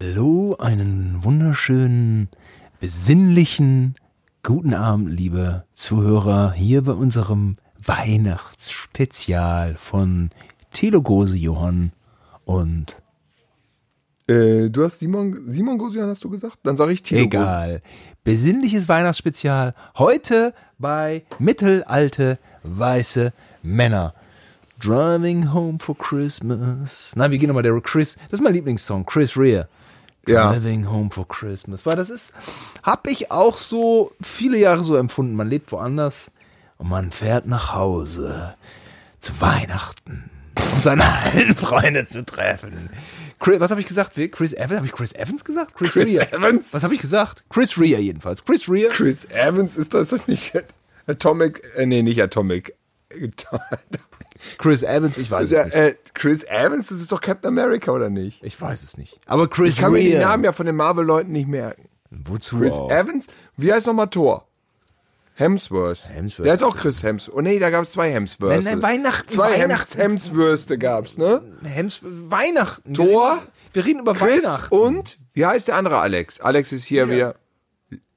Hallo, einen wunderschönen, besinnlichen guten Abend, liebe Zuhörer, hier bei unserem Weihnachtsspezial von Telogose Johann und Äh, du hast Simon, Simon Gosian, hast du gesagt? Dann sage ich Tilo. egal. Besinnliches Weihnachtsspezial heute bei mittelalte weiße Männer. Driving home for Christmas. Nein, wir gehen nochmal der Chris. Das ist mein Lieblingssong, Chris Rea. Ja. Driving home for Christmas. Weil das ist, hab ich auch so viele Jahre so empfunden. Man lebt woanders und man fährt nach Hause zu Weihnachten, um seine alten Freunde zu treffen. Chris, was habe ich gesagt? Chris Evans? Habe ich Chris Evans gesagt? Chris, Chris Rea. Evans? Was habe ich gesagt? Chris Rea jedenfalls. Chris Rea. Chris Evans, ist das, ist das nicht Atomic? Äh, nee, nicht Atomic. Chris Evans, ich weiß Ja, es nicht. äh, Chris Evans, das ist doch Captain America, oder nicht? Ich weiß es nicht. Aber Chris Ich kann mir Rea. den Namen ja von den Marvel-Leuten nicht merken. Wozu Chris auch? Evans? Wie heißt nochmal Thor? Hemsworth. Hemsworth. Der ist auch Chris Hemsworth. Oh nee, da gab es zwei Hemsworths. Nein, nein, Weihnachten, Zwei Hems Weihnachten. Hemswürste gab's, ne? Hems Weihnachten. Thor, Wir reden, über Chris Weihnachten. und, wie heißt der andere Alex? Alex ist hier wieder.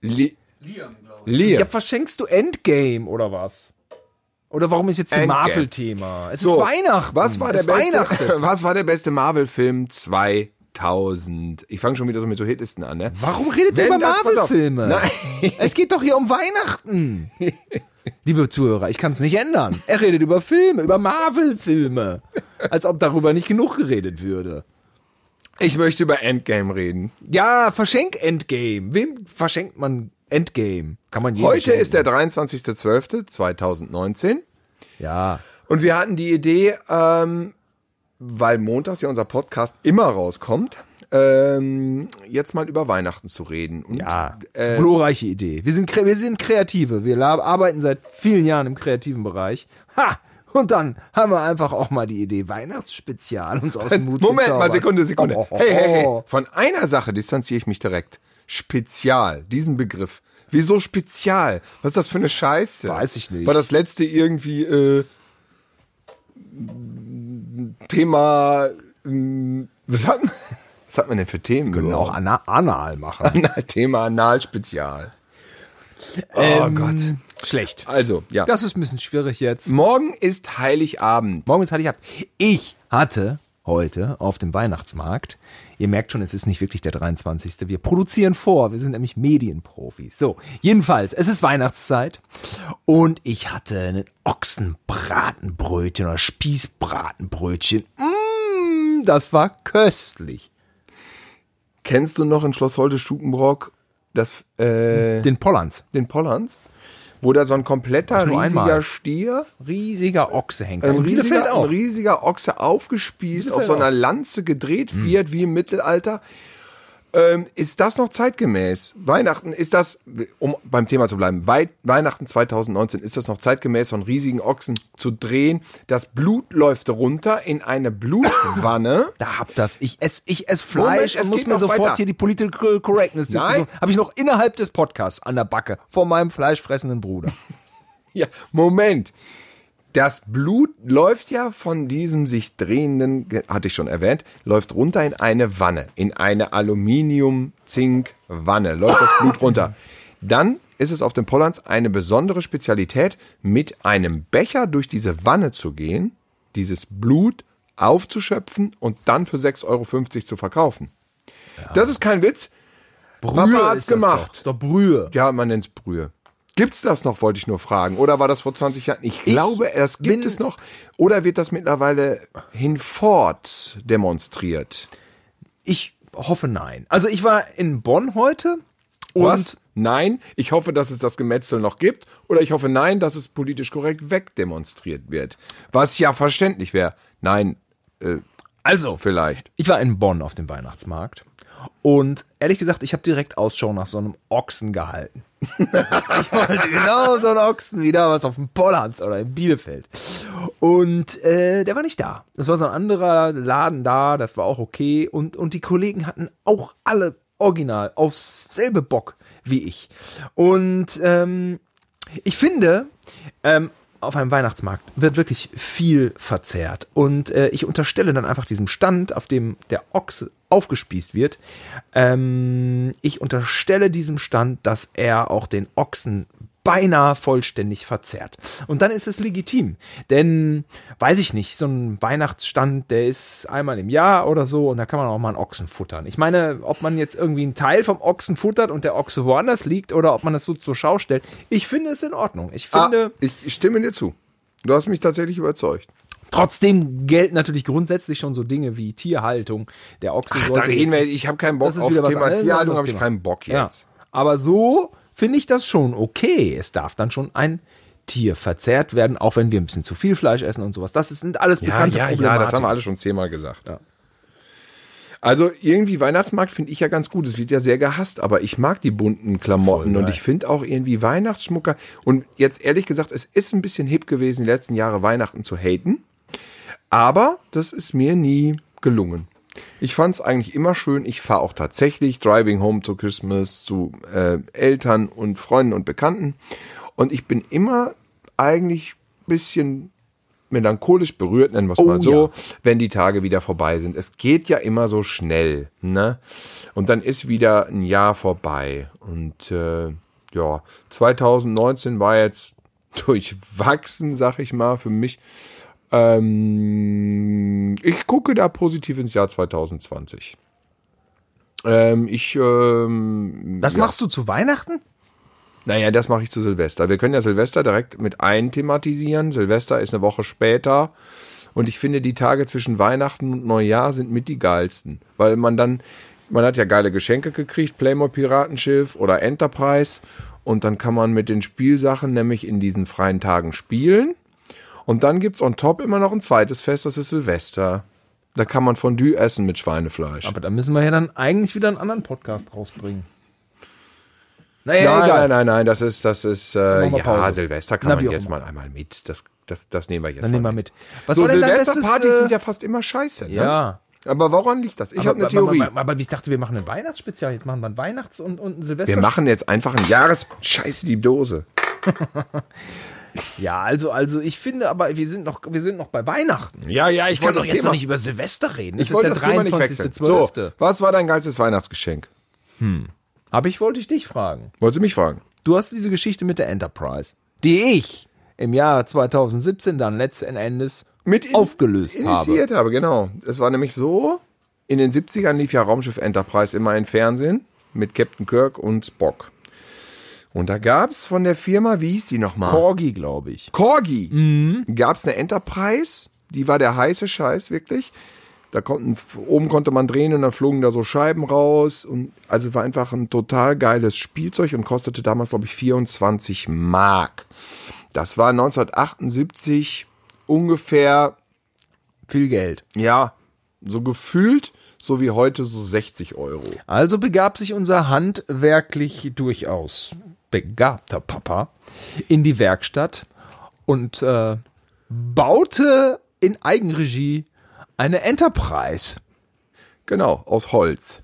Li Liam. Ja, verschenkst du Endgame oder was? Oder warum ist jetzt. Marvel-Thema? Es So, ist Weihnachten. Was war der es beste, was war der beste Marvel-Film 2000? Ich fange schon wieder so mit so Hitlisten an, ne? Warum redet ihr über. Marvel-Filme? Nein. Es geht doch hier um Weihnachten. Liebe Zuhörer, ich kann es nicht ändern. Er redet über Filme, über Marvel-Filme. Als ob darüber nicht genug geredet würde. Ich möchte über Endgame reden. Ja, verschenk Endgame. Wem verschenkt man Endgame? Kann man Heute ist der 23.12.2019 Ja. und wir hatten die Idee, ähm, weil montags ja unser Podcast immer rauskommt, ähm, jetzt mal über Weihnachten zu reden. Und, Ja, das ist äh, eine glorreiche Idee. Wir sind, wir sind Kreative. Wir arbeiten seit vielen Jahren im kreativen Bereich. Ha! Und dann haben wir einfach auch mal die Idee Weihnachtsspezial uns aus dem Mut Moment mal. Sekunde, Sekunde. Oh, oh, Hey, hey, hey. oh. Von einer Sache distanziere ich mich direkt. Spezial, diesen Begriff. Wieso Spezial? Was ist das für eine Scheiße? Weiß ich nicht. War das letzte irgendwie äh, Thema? ähm, Was hat, man, was hat man denn für Themen? Können auch ana anal machen. Anal, Thema Analspezial. Oh Ähm, Gott. Schlecht. Also, ja. Das ist ein bisschen schwierig jetzt. Morgen ist Heiligabend. Morgen ist Heiligabend. Ich hatte heute auf dem Weihnachtsmarkt, ihr merkt schon, es ist nicht wirklich der 23. Wir produzieren vor, wir sind nämlich Medienprofis. So, jedenfalls, es ist Weihnachtszeit und ich hatte einen Ochsenbratenbrötchen oder Spießbratenbrötchen. Mmh, das war köstlich. Kennst du noch in Schloss Holte-Stukenbrock das, äh, Den Pollands. den Pollands? Wo da so ein kompletter, riesiger einmal. Stier, Riesiger Ochse hängt da. ein riesiger, ein riesiger Ochse aufgespießt, auf so einer Lanze gedreht wird, wie im Mittelalter. Ähm, ist das noch zeitgemäß? Weihnachten, ist das, um beim Thema zu bleiben, Wei Weihnachten 2019, ist das noch zeitgemäß, einen riesigen Ochsen zu drehen? Das Blut läuft runter in eine Blutwanne. Da hab das. Ich ess, ich ess Fleisch Moment, es und muss mir sofort weiter. hier die Political Correctness Diskussion. Nein. Habe ich noch innerhalb des Podcasts an der Backe vor meinem fleischfressenden Bruder. Ja, Moment. Das Blut läuft ja von diesem sich drehenden, hatte ich schon erwähnt, läuft runter in eine Wanne, in eine Aluminium-Zink-Wanne, läuft das Blut runter. Dann ist es auf dem Pollands eine besondere Spezialität, mit einem Becher durch diese Wanne zu gehen, dieses Blut aufzuschöpfen und dann für 6,50 Euro zu verkaufen. Das ist kein Witz. Papa hat's ist das gemacht. Doch. Ist doch Brühe. Ja, man nennt's Brühe. Gibt's das noch, wollte ich nur fragen. Oder war das vor 20 Jahren? Ich glaube, das gibt es noch. Oder wird das mittlerweile hinfort demonstriert? Ich hoffe nein. Also ich war in Bonn heute und Was? Nein, ich hoffe, dass es das Gemetzel noch gibt. Oder ich hoffe, nein, dass es politisch korrekt wegdemonstriert wird. Was ja verständlich wäre. Nein, äh, also vielleicht. ich war in Bonn auf dem Weihnachtsmarkt und ehrlich gesagt, ich habe direkt Ausschau nach so einem Ochsen gehalten. Ich wollte genau so einen Ochsen wie damals auf dem Pollands oder in Bielefeld. Und äh, der war nicht da. Das war so ein anderer Laden da, das war auch okay. Und, und die Kollegen hatten auch alle original aufs selbe Bock wie ich. Und ähm, ich finde, ähm, auf einem Weihnachtsmarkt wird wirklich viel verzehrt. Und äh, ich unterstelle dann einfach diesem Stand, auf dem der Ochse aufgespießt wird. Ähm, ich unterstelle diesem Stand, dass er auch den Ochsen beinahe vollständig verzerrt. Und dann ist es legitim. Denn, weiß ich nicht, so ein Weihnachtsstand, der ist einmal im Jahr oder so und da kann man auch mal einen Ochsen futtern. Ich meine, ob man jetzt irgendwie einen Teil vom Ochsen futtert und der Ochse woanders liegt oder ob man das so zur Schau stellt, ich finde es in Ordnung. Ich finde. Ah, ich stimme dir zu. Du hast mich tatsächlich überzeugt. Trotzdem gelten natürlich grundsätzlich schon so Dinge wie Tierhaltung. Der Ochse Ach, da sollte. reden wir, ich habe keinen Bock Das ist auf wieder was Thema anderes, Tierhaltung, habe ich keinen Bock ja. jetzt. Aber so finde ich das schon okay. Es darf dann schon ein Tier verzehrt werden, auch wenn wir ein bisschen zu viel Fleisch essen und sowas. Das sind alles Ja, bekannte ja, ja, Problematiken. das haben wir alle schon zehnmal gesagt. Also irgendwie Weihnachtsmarkt finde ich ja ganz gut. Es wird ja sehr gehasst, aber ich mag die bunten Klamotten und ich finde auch irgendwie Weihnachtsschmucker. Und jetzt ehrlich gesagt, es ist ein bisschen hip gewesen, die letzten Jahre Weihnachten zu haten. Aber das ist mir nie gelungen. Ich fand es eigentlich immer schön. Ich fahre auch tatsächlich Driving Home to Christmas zu äh, Eltern und Freunden und Bekannten. Und ich bin immer eigentlich bisschen melancholisch berührt, nennen wir es Oh, mal so, ja. wenn die Tage wieder vorbei sind. Es geht ja immer so schnell, ne? Und dann ist wieder ein Jahr vorbei. Und äh, ja, 2019 war jetzt durchwachsen, sag ich mal, für mich. Ähm, ich gucke da positiv ins Jahr 2020. Ähm, ich, ähm, Das ja. machst du zu Weihnachten? Naja, das mache ich zu Silvester. Wir können ja Silvester direkt mit einthematisieren. Silvester ist eine Woche später. Und ich finde, die Tage zwischen Weihnachten und Neujahr sind mit die geilsten. Weil man dann, man hat ja geile Geschenke gekriegt, Playmobil Piratenschiff oder Enterprise. Und dann kann man mit den Spielsachen nämlich in diesen freien Tagen spielen. Und dann gibt's on top immer noch ein zweites Fest, das ist Silvester. Da kann man Fondue essen mit Schweinefleisch. Aber da müssen wir ja dann eigentlich wieder einen anderen Podcast rausbringen. Naja, Nein, nein, nein, nein, das ist, das ist, äh, ja, Pause. Silvester kann Na, man jetzt mal einmal mit. Das, das, das nehmen wir jetzt Dann mal nehmen wir mit. Was so Silvesterpartys äh, sind ja fast immer scheiße, ne? Ja. Aber woran liegt das? Ich habe eine Theorie. Aber, aber, aber ich dachte, wir machen ein Weihnachtsspezial. Jetzt machen wir ein Weihnachts- und, und ein Silvester. wir machen jetzt einfach ein Jahres... Scheiße, die Dose. ja, also, also ich finde, aber wir sind noch, wir sind noch bei Weihnachten. Ja, ja, Ich kann doch jetzt noch nicht über Silvester reden. Es Ich wollte ist das der Thema nicht wechseln. So, 23.12. was war dein geilstes Weihnachtsgeschenk? Aber ich wollte ich dich fragen. Wolltest du mich fragen? Du hast diese Geschichte mit der Enterprise, die ich im Jahr 2017 dann letzten Endes Mit aufgelöst habe. initiiert habe. genau. Es war nämlich so, in den 70ern lief ja Raumschiff Enterprise immer im Fernsehen mit Captain Kirk und Spock. Und da gab's von der Firma, wie hieß die nochmal? Corgi, glaube ich. Corgi. Mhm. Gab's eine Enterprise, die war der heiße Scheiß wirklich. Da konnten, oben konnte man drehen und dann flogen da so Scheiben raus. Und also war einfach ein total geiles Spielzeug und kostete damals, glaube ich, 24 Mark. Das war 1978 ungefähr Viel Geld. ja, so gefühlt, so wie heute, so 60 Euro. Also begab sich unser handwerklich durchaus begabter Papa in die Werkstatt und äh, baute in Eigenregie eine Enterprise. Genau, aus Holz.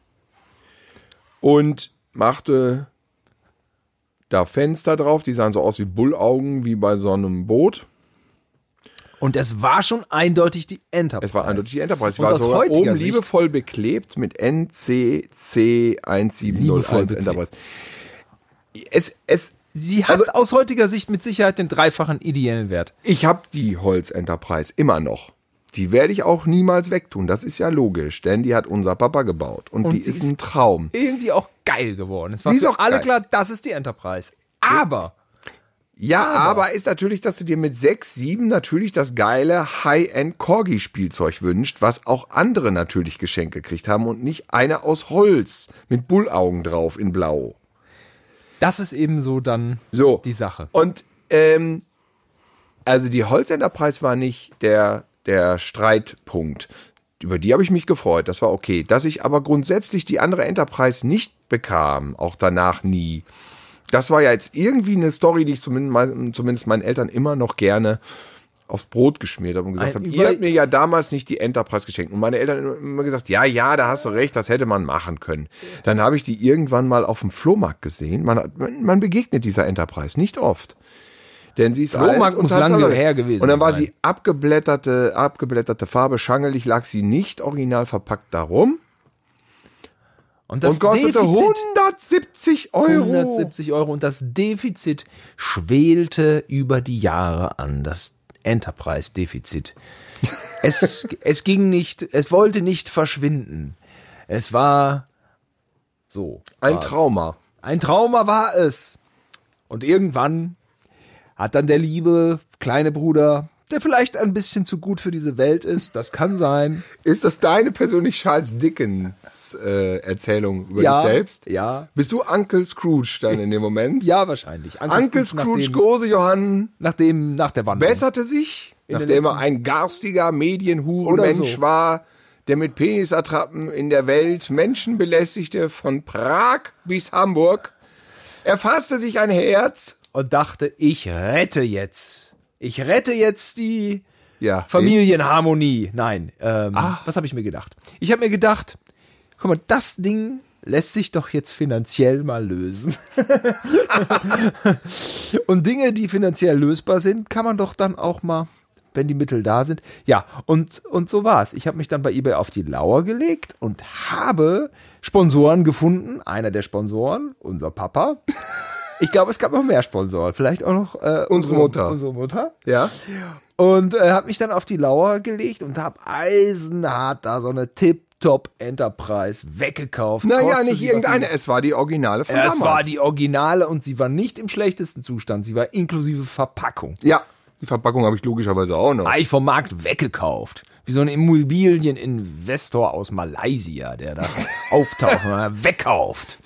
Und machte da Fenster drauf, die sahen so aus wie Bullaugen, wie bei so einem Boot. Und es war schon eindeutig die Enterprise. Es war eindeutig die Enterprise. Es war aus sogar oben Sicht- liebevoll beklebt mit NCC 1701 Liebevoll beklebt. Es, es, Sie hat Also- aus heutiger Sicht mit Sicherheit den dreifachen ideellen Wert. ich habe die Holz Enterprise immer noch. Die werde ich auch niemals wegtun. Das ist ja logisch, denn die hat unser Papa gebaut. Und, Und die ist ist- ein Traum. Irgendwie auch geil geworden. Es war Die ist auch alle geil. klar, das ist die Enterprise. Aber Ja, aber. ist natürlich, dass du dir mit 6, 7 natürlich das geile High-End Corgi-Spielzeug wünscht, was auch andere natürlich geschenkt gekriegt haben und nicht eine aus Holz mit Bullaugen drauf in Blau. Das ist eben so dann So. die Sache. Und ähm, also die Holz Enterprise war nicht der, der Streitpunkt. Über die habe ich mich gefreut, das war okay. Dass ich aber grundsätzlich die andere Enterprise nicht bekam, auch danach nie. Das war ja jetzt irgendwie eine Story, die ich zumindest, mein- zumindest meinen Eltern immer noch gerne aufs Brot geschmiert habe und gesagt habe, ihr habt mir ja damals nicht die Enterprise geschenkt. Und meine Eltern haben immer gesagt, ja, ja, da hast du recht, das hätte man machen können. Dann habe ich die irgendwann mal auf dem Flohmarkt gesehen. Man, man, begegnet dieser Enterprise nicht oft. Denn sie ist Flohmarkt alt und muss lange her gewesen Und dann war sein. sie abgeblätterte, abgeblätterte Farbe, schangelig lag sie nicht original verpackt darum. Und das Und kostete Defizit 170 Euro. 170 Euro und das Defizit schwelte über die Jahre an, das Enterprise-Defizit. Es, es ging nicht, es wollte nicht verschwinden. Es war so. Ein war's. Trauma. Ein Trauma war es. Und irgendwann hat dann der liebe kleine Bruder, der vielleicht ein bisschen zu gut für diese Welt ist, das kann sein. Ist das deine persönlich Charles Dickens äh, Erzählung über Ja, dich selbst? ja. Bist du Uncle Scrooge dann in dem Moment? Ja, wahrscheinlich. Uncle Scrooge, nachdem, große Johann, nachdem, nach der Wanderung. besserte sich, nachdem er ein garstiger Medienhurenmensch so. war, der mit Penisattrappen in der Welt Menschen belästigte, von Prag bis Hamburg. Er fasste sich ein Herz. und dachte, ich rette jetzt. Ich rette jetzt die Ja, Familienharmonie. Nein, ähm, Ah. was habe ich mir gedacht? Ich habe mir gedacht, guck mal, das Ding lässt sich doch jetzt finanziell mal lösen. und Dinge, die finanziell lösbar sind, kann man doch dann auch mal, wenn die Mittel da sind. Ja, und, und so war's. Ich habe mich dann bei eBay auf die Lauer gelegt und habe Sponsoren gefunden. Einer der Sponsoren, unser Papa. Ich glaube, es gab noch mehr Sponsoren. Vielleicht auch noch äh, Unsere Mutter. Unsere Mutter. Ja. Und äh, habe mich dann auf die Lauer gelegt und habe eisenhart da so eine Tip-Top Enterprise weggekauft. Naja, nicht irgendeine, es war die Originale von Es damals. war die Originale und sie war nicht im schlechtesten Zustand. Sie war inklusive Verpackung. Ja, die Verpackung habe ich logischerweise auch noch. Habe ich vom Markt weggekauft. Wie so ein Immobilieninvestor aus Malaysia, der da auftaucht und wegkauft.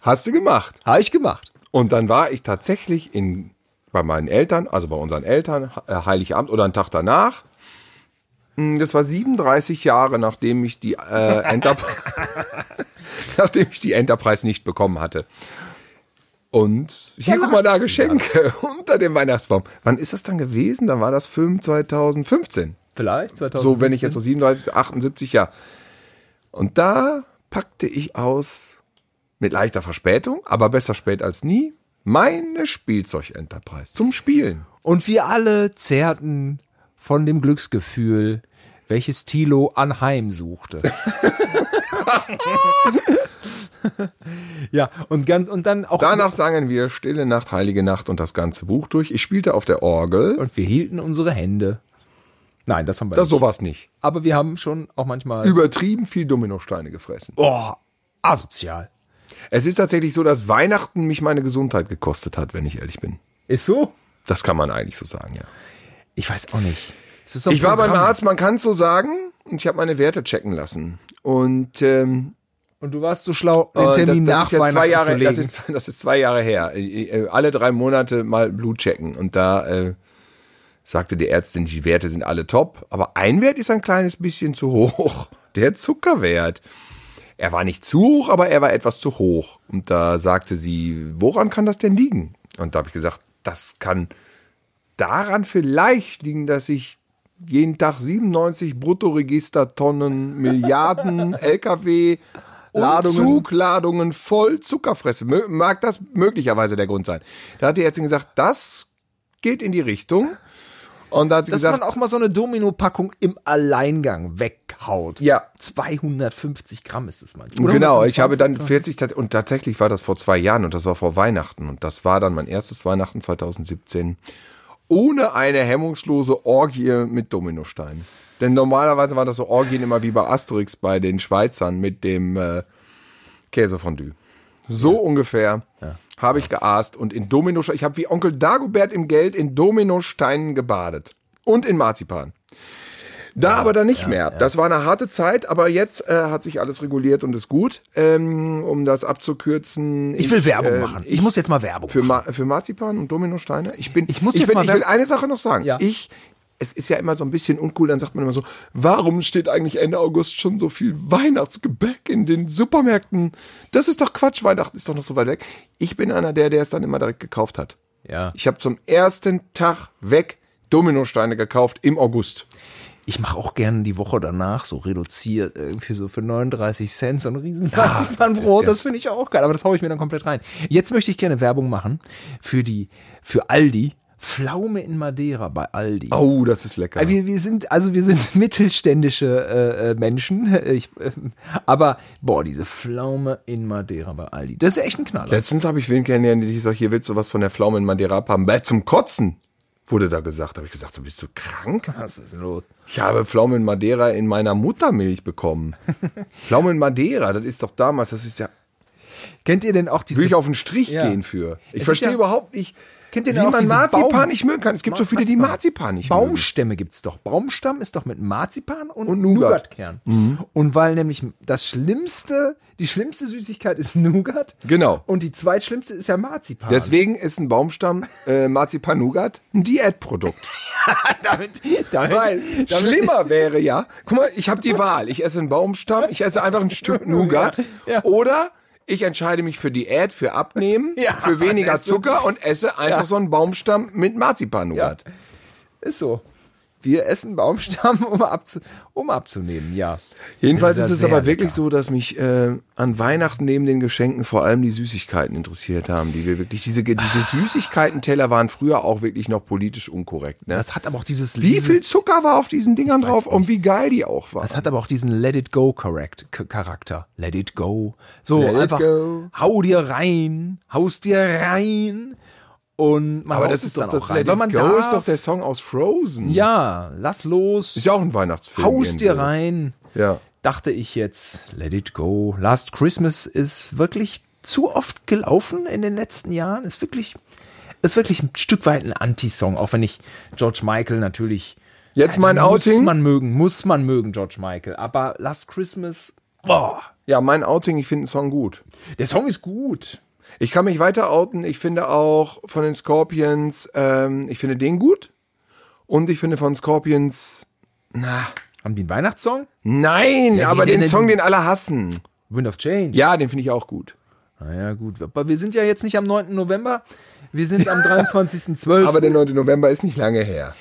Hast du gemacht. Habe ich gemacht. Und dann war ich tatsächlich in, bei meinen Eltern, also bei unseren Eltern, äh, Heiligabend oder einen Tag danach. Hm, Das war 37 Jahre, nachdem ich die äh, Enterprise, nachdem ich die Enterprise nicht bekommen hatte. Und hier, Ja, guck mal da, Geschenke unter dem Weihnachtsbaum. Wann ist das dann gewesen? Dann war das Film 2015. Vielleicht 2000. So, wenn ich jetzt so 37, 78, ja. Und da packte ich aus, mit leichter Verspätung, aber besser spät als nie, meine Spielzeug-Enterprise zum Spielen. Und wir alle zehrten von dem Glücksgefühl, welches Thilo anheim suchte. ja, und, ganz, und dann auch. Danach sangen wir Stille Nacht, Heilige Nacht und das ganze Buch durch. Ich spielte auf der Orgel. Und wir hielten unsere Hände. Nein, das haben wir Das nicht. sowas nicht. Aber wir haben schon auch manchmal. Übertrieben viel Dominosteine gefressen. Oh, asozial. Es ist tatsächlich so, dass Weihnachten mich meine Gesundheit gekostet hat, wenn ich ehrlich bin. Ist so? Das kann man eigentlich so sagen, ja. Ich weiß auch nicht. So Ich war beim Programm. Arzt, man kann es so sagen, und ich habe meine Werte checken lassen. Und ähm, Und du warst so schlau, den Und Termin das, das nach ist ja Weihnachten zwei zu Jahre, legen. das ist, das ist zwei Jahre her. Äh, äh, Alle drei Monate mal Blut checken. Und da äh, sagte die Ärztin, die Werte sind alle top, aber ein Wert ist ein kleines bisschen zu hoch. Der Zuckerwert. Er war nicht zu hoch, aber er war etwas zu hoch. Und da sagte sie, woran kann das denn liegen? Und da habe ich gesagt, das kann daran vielleicht liegen, dass ich jeden Tag 97 Bruttoregistertonnen, Milliarden LKW Ladungen. Ladungen. Zugladungen voll Zucker fresse. Mö- Mag das möglicherweise der Grund sein. Da hat die Ärztin gesagt, das geht in die Richtung. Und da hat sie Dass gesagt, man auch mal so eine Domino-Packung im Alleingang weghaut. Ja. 250 Gramm ist es manchmal. Oder genau, 125, ich habe dann 40 tat- und tatsächlich war das vor zwei Jahren und das war vor Weihnachten und das war dann mein erstes Weihnachten 2017 ohne eine hemmungslose Orgie mit Dominosteinen. Denn normalerweise waren das so Orgien immer wie bei Asterix bei den Schweizern mit dem äh, Käsefondue. So ungefähr habe ich geaßt und in Dominosteinen, ich habe wie Onkel Dagobert im Geld in Dominosteinen gebadet und in Marzipan. Da aber dann nicht mehr. Das war eine harte Zeit, aber jetzt äh, hat sich alles reguliert und ist gut. Ähm, um das abzukürzen. Ich will Werbung äh, machen. Ich, muss jetzt mal Werbung für, machen. Ma für Marzipan und Dominosteine. Ich bin, Ich muss ich, jetzt bin, mal ich will eine Sache noch sagen. Ja. Ich, es ist ja immer so ein bisschen uncool, dann sagt man immer so, warum steht eigentlich Ende August schon so viel Weihnachtsgebäck in den Supermärkten? Das ist doch Quatsch, Weihnachten ist doch noch so weit weg. Ich bin einer der, der es dann immer direkt gekauft hat. Ja. Ich habe zum ersten Tag weg Dominosteine gekauft im August. Ich mache auch gerne die Woche danach so reduziert, irgendwie so für 39 Cent so ein riesen das Marzipanbrot. geil. Das finde ich auch geil, aber das haue ich mir dann komplett rein. Jetzt möchte ich gerne Werbung machen für die, für Aldi Pflaume in Madeira bei Aldi. Oh, das ist lecker. Also Wir, wir sind, also wir sind mittelständische äh, äh, Menschen, ich, äh, aber boah, diese Pflaume in Madeira bei Aldi, das ist echt ein Knaller. Letztens habe ich wen kennengelernt, die gesagt, hier willst du was von der Pflaume in Madeira haben. Bäh, zum Kotzen, wurde da gesagt. Da habe ich gesagt, so bist du krank? Was ist denn los? Ich habe Pflaume in Madeira in meiner Muttermilch bekommen. Pflaume in Madeira, das ist doch damals, das ist ja, Kennt ihr denn auch diese will ich auf den Strich Ja. gehen für. Ich Es verstehe ja- überhaupt nicht, Kennt ihr wie auch man Marzipan Baum- nicht mögen kann. Es gibt so viele, die Marzipan nicht mögen. Baumstämme gibt's doch. Baumstamm ist doch mit Marzipan und, Und Nougat. Nougatkern. Und weil nämlich das Schlimmste, die schlimmste Süßigkeit ist Nougat. Genau. Und die zweitschlimmste ist ja Marzipan. Deswegen ist ein Baumstamm äh, Marzipan-Nougat ein Diätprodukt. damit, damit, Weil schlimmer wäre ja, guck mal, ich habe die Wahl. Ich esse einen Baumstamm, ich esse einfach ein Stück Nougat. Ja. Oder ich entscheide mich für Diät, für Abnehmen, Ja, für weniger Zucker und esse einfach Ja. so einen Baumstamm mit Marzipan-Nougat. Ist so. Wir essen Baumstamm, um, abzu, um abzunehmen, ja. Jedenfalls ist ist es aber sehr wirklich lecker. so, dass mich äh, an Weihnachten neben den Geschenken vor allem die Süßigkeiten interessiert haben, die wir wirklich, diese, diese Süßigkeiten-Teller waren früher auch wirklich noch politisch unkorrekt. Ne? Das hat aber auch dieses, Wie dieses viel Zucker war auf diesen Dingern drauf und wie geil die auch waren. Das hat aber auch diesen Let it go correct K Charakter. Let it go. So Let it einfach go. hau dir rein, haust dir rein und man Aber das ist doch das. Let It man Go ist doch der Song aus Frozen. ja, lass los, Ist ja auch ein Weihnachtsfilm. haust dir rein. Ja. Dachte ich jetzt, let it go. Last Christmas ist wirklich zu oft gelaufen in den letzten Jahren. Ist wirklich, ist wirklich ein Stück weit ein Anti-Song, auch wenn ich George Michael natürlich Jetzt mein muss Outing. man mögen, muss man mögen, George Michael. Aber Last Christmas, boah, Ja, mein Outing, ich finde den Song gut. der Song ist gut. Ich kann mich weiter outen. Ich finde auch von den Scorpions, ähm, ich finde den gut. Und ich finde von Scorpions, na, Haben die einen Weihnachtssong? nein, Ja, aber den- den, den- Song, den alle hassen. Wind of Change. Ja, den finde ich auch gut. Naja, gut. Aber wir sind ja jetzt nicht am 9. November. Wir sind am 23.12. Aber der 9. November ist nicht lange her.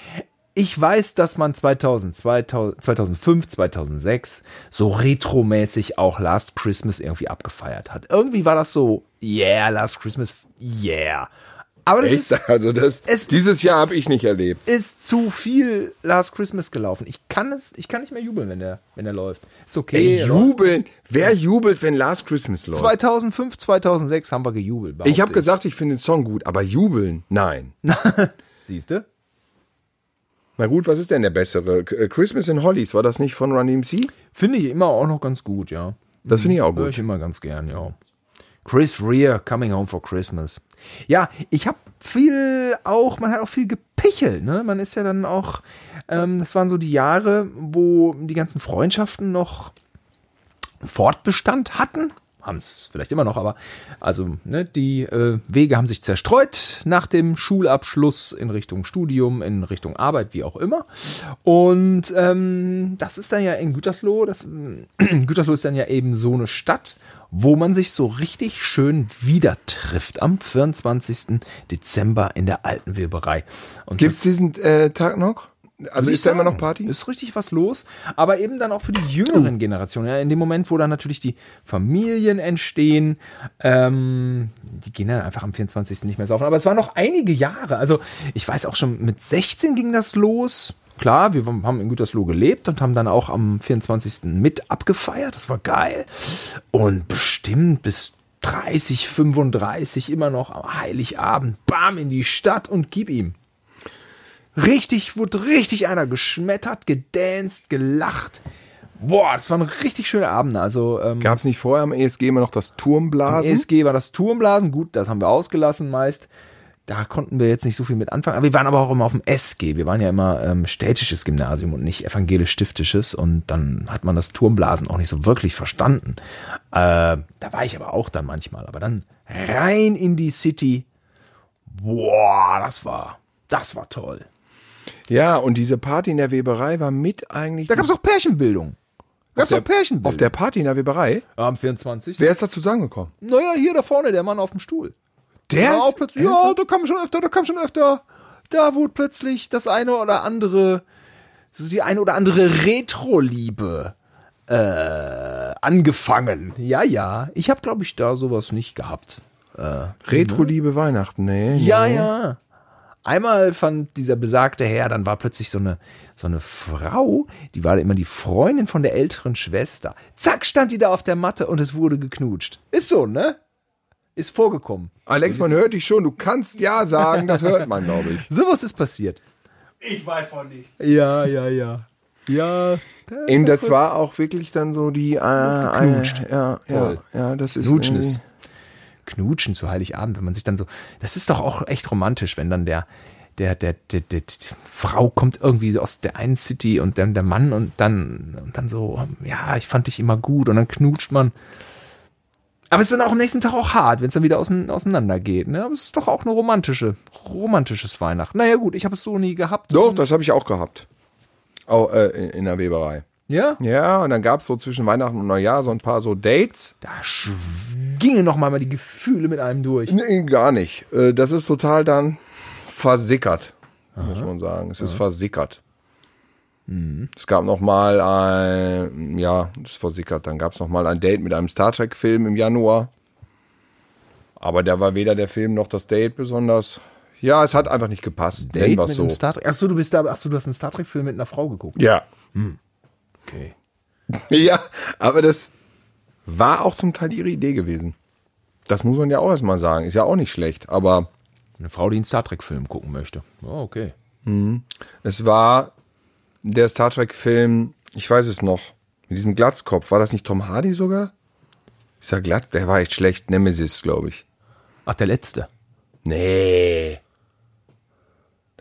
Ich weiß, dass man 2000, 2000, 2005, 2006 so retromäßig auch Last Christmas irgendwie abgefeiert hat. Irgendwie war das so, yeah, Last Christmas, yeah. Aber das ist, Echt? Also das, es- dieses Jahr habe ich nicht erlebt. ist zu viel Last Christmas gelaufen. Ich kann es, ich kann nicht mehr jubeln, wenn der, wenn der läuft. Ist okay. Ey, jubeln. Wer jubelt, wenn Last Christmas läuft? 2005, 2006 haben wir gejubelt. Ich habe gesagt, ich finde den Song gut, aber jubeln, nein. Siehst du? Na gut, was ist denn der bessere? Äh, Christmas in Hollies, war das nicht von Run DMC? Finde ich immer auch noch ganz gut, ja. Das finde ich auch Höre gut. ich immer ganz gern, ja. Chris Rea, Coming Home for Christmas. Ja, ich habe viel auch, man hat auch viel gepichelt, ne? Man ist ja dann auch, ähm, das waren so die Jahre, wo die ganzen Freundschaften noch Fortbestand hatten. Haben es vielleicht immer noch, aber also ne, die äh, Wege haben sich zerstreut nach dem Schulabschluss in Richtung Studium, in Richtung Arbeit, wie auch immer. Und ähm, das ist dann ja in Gütersloh, das Gütersloh ist dann ja eben so eine Stadt, wo man sich so richtig schön wieder trifft am 24. Dezember in der alten Weberei. Und Gibt's diesen äh, Tag noch? Also ist da ich immer noch sagen. Party? Ist richtig was los, aber eben dann auch für die jüngeren Generationen. Ja, in dem Moment, wo dann natürlich die Familien entstehen, ähm, die gehen dann einfach am 24. nicht mehr saufen. Aber es waren noch einige Jahre. Also ich weiß auch schon, mit 16 ging das los. Klar, wir haben in Gütersloh gelebt und haben dann auch am 24. mit abgefeiert. Das war geil. Und bestimmt bis 30, 35 immer noch am Heiligabend, bam, in die Stadt und gib ihm. Richtig, wurde richtig einer geschmettert, gedanced, gelacht. Boah, das waren richtig schöne Abende. Also ähm, Gab's nicht vorher am ESG immer noch das Turmblasen? ESG war das Turmblasen, gut, das haben wir ausgelassen meist. Da konnten wir jetzt nicht so viel mit anfangen. Aber wir waren aber auch immer auf dem SG. Wir waren ja immer ähm, städtisches Gymnasium und nicht evangelisch-stiftisches. Und dann hat man das Turmblasen auch nicht so wirklich verstanden. Äh, da war ich aber auch dann manchmal. Aber dann rein in die City. Boah, das war, das war toll. Ja, und diese Party in der Weberei war mit eigentlich. Da gab's auch Pärchenbildung. Gab's der- auch Pärchenbildung. auf der Party in der Weberei. Ja, am 24. Wer ist da zusammengekommen? Naja, hier da vorne, der Mann auf dem Stuhl. Der ja, ist- auch plötzlich, ja, da kam schon öfter, da kam schon öfter. Da wurde plötzlich das eine oder andere, so die eine oder andere Retro-Liebe äh, angefangen. Ja, ja. Ich habe, glaube ich, da sowas nicht gehabt. Retro-Liebe Weihnachten, nee. Ja, nee. ja. Einmal fand dieser besagte Herr, dann war plötzlich so eine, so eine Frau, die war immer die Freundin von der älteren Schwester. Zack, stand die da auf der Matte und es wurde geknutscht. Ist so, ne? Ist vorgekommen. Alex, man hört dich schon. Du kannst ja sagen, das hört man, glaube ich. Sowas ist passiert. Ich weiß von nichts. Ja, ja, ja. Ja. Eben, das war auch wirklich dann so die. Äh, geknutscht. äh, ja, ja, ja, das ist. Knutschen ist. Knutschen zu Heiligabend, wenn man sich dann so. Das ist doch auch echt romantisch, wenn dann der, der, der, der, der, die Frau kommt irgendwie aus der einen City und dann der Mann und dann, und dann so, ja, ich fand dich immer gut und dann knutscht man. Aber es ist dann auch am nächsten Tag auch hart, wenn es dann wieder ausein- auseinander geht. Ne? Aber es ist doch auch eine romantische, romantisches Weihnachten. Naja, gut, ich habe es so nie gehabt. Doch, das habe ich auch gehabt. Auch äh, in der Weberei. Ja? Ja, und dann gab es so zwischen Weihnachten und Neujahr so ein paar so Dates. Da gingen noch mal die Gefühle mit einem durch. Nee, gar nicht. Äh, Das ist total dann versickert, muss man sagen. Es ist versickert. Es gab noch mal ein, ja, es ist versickert. Dann gab es noch mal ein Date mit einem Star Trek Film im Januar. Aber da war weder der Film noch das Date besonders. Ja, es hat einfach nicht gepasst. Nennen Date wir's mit so. einem Star Trek. Achso, du bist da, achso, du hast einen Star Trek-Film mit einer Frau geguckt. Ja. Okay. Ja, aber das war auch zum Teil ihre Idee gewesen. Das muss man ja auch erstmal sagen. Ist ja auch nicht schlecht. Aber Eine Frau, die einen Star Trek-Film gucken möchte. Oh, okay. es war der Star Trek-Film, ich weiß es noch, mit diesem Glatzkopf. War das nicht Tom Hardy sogar? Ist ja glatt, der war echt schlecht. Nemesis, glaube ich. Ach, der letzte. Nee.